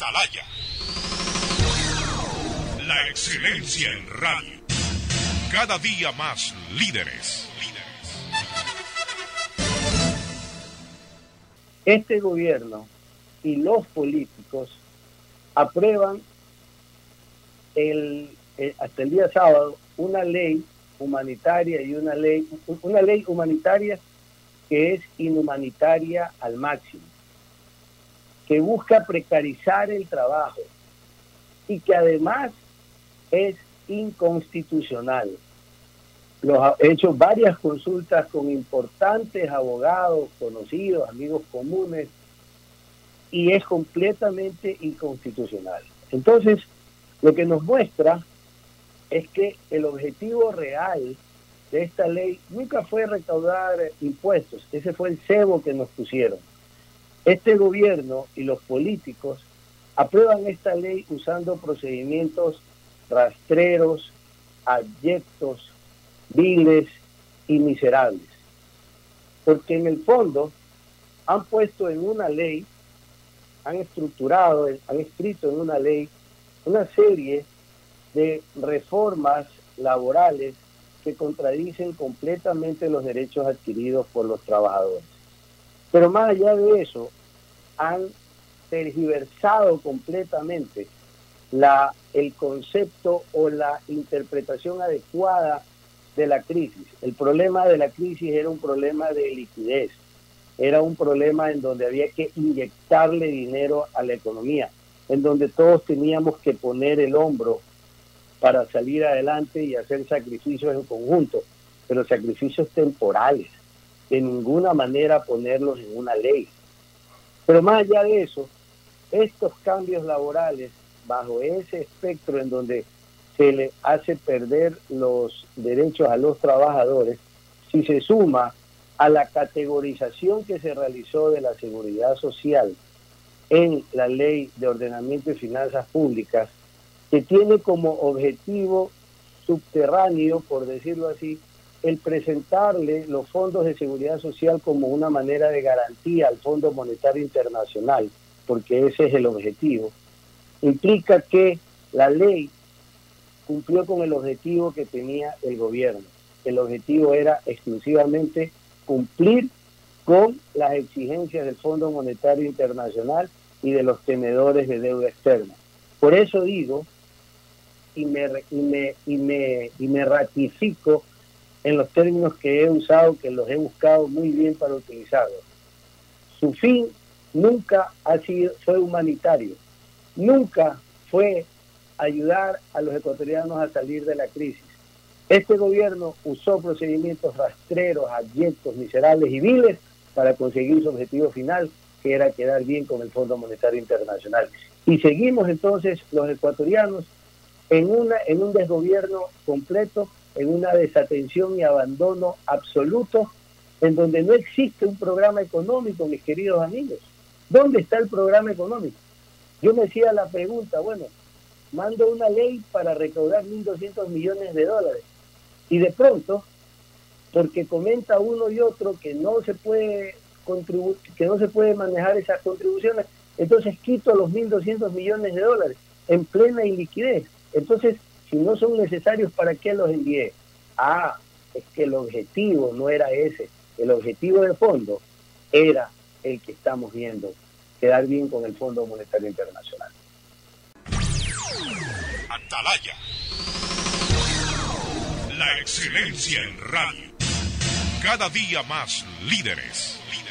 Atalaya. La excelencia en radio. Cada día más líderes. Este gobierno y los políticos aprueban el, eh, hasta el día sábado una ley humanitaria y una ley una ley humanitaria que es inhumanitaria al máximo, que busca precarizar el trabajo y que además es inconstitucional. Los, he hecho varias consultas con importantes abogados, conocidos, amigos comunes, y es completamente inconstitucional. Entonces, lo que nos muestra es que el objetivo real de esta ley nunca fue recaudar impuestos, ese fue el cebo que nos pusieron. Este gobierno y los políticos aprueban esta ley usando procedimientos rastreros, abyectos, viles y miserables. Porque en el fondo han puesto en una ley, han estructurado, han escrito en una ley una serie de reformas laborales que contradicen completamente los derechos adquiridos por los trabajadores. Pero más allá de eso, han tergiversado completamente la, el concepto o la interpretación adecuada de la crisis. El problema de la crisis era un problema de liquidez, era un problema en donde había que inyectarle dinero a la economía, en donde todos teníamos que poner el hombro para salir adelante y hacer sacrificios en conjunto, pero sacrificios temporales, de ninguna manera ponerlos en una ley. Pero más allá de eso, estos cambios laborales bajo ese espectro en donde se le hace perder los derechos a los trabajadores, si se suma a la categorización que se realizó de la seguridad social en la ley de ordenamiento y finanzas públicas, que tiene como objetivo subterráneo, por decirlo así, el presentarle los fondos de seguridad social como una manera de garantía al Fondo Monetario Internacional, porque ese es el objetivo, implica que la ley cumplió con el objetivo que tenía el gobierno. El objetivo era exclusivamente cumplir con las exigencias del Fondo Monetario Internacional y de los tenedores de deuda externa. Por eso digo y me, y me, y me, y me ratifico en los términos que he usado, que los he buscado muy bien para utilizarlos. Su fin nunca ha sido, fue humanitario, nunca fue ayudar a los ecuatorianos a salir de la crisis. Este gobierno usó procedimientos rastreros, abyectos, miserables y viles para conseguir su objetivo final, que era quedar bien con el Fondo Monetario Internacional. Y seguimos entonces los ecuatorianos en, una, en un desgobierno completo, en una desatención y abandono absoluto, en donde no existe un programa económico, mis queridos amigos. ¿Dónde está el programa económico? Yo me hacía la pregunta, bueno, mando una ley para recaudar 1.200 millones de dólares y de pronto, porque comenta uno y otro que no se puede que no se puede manejar esas contribuciones, entonces quito los 1.200 millones de dólares en plena iliquidez. Entonces, si no son necesarios, ¿para qué los envié? Ah, es que el objetivo no era ese. El objetivo de fondo era el que estamos viendo, quedar bien con el Fondo Monetario Internacional. Atalaya. La excelencia en radio. Cada día más líderes. líderes.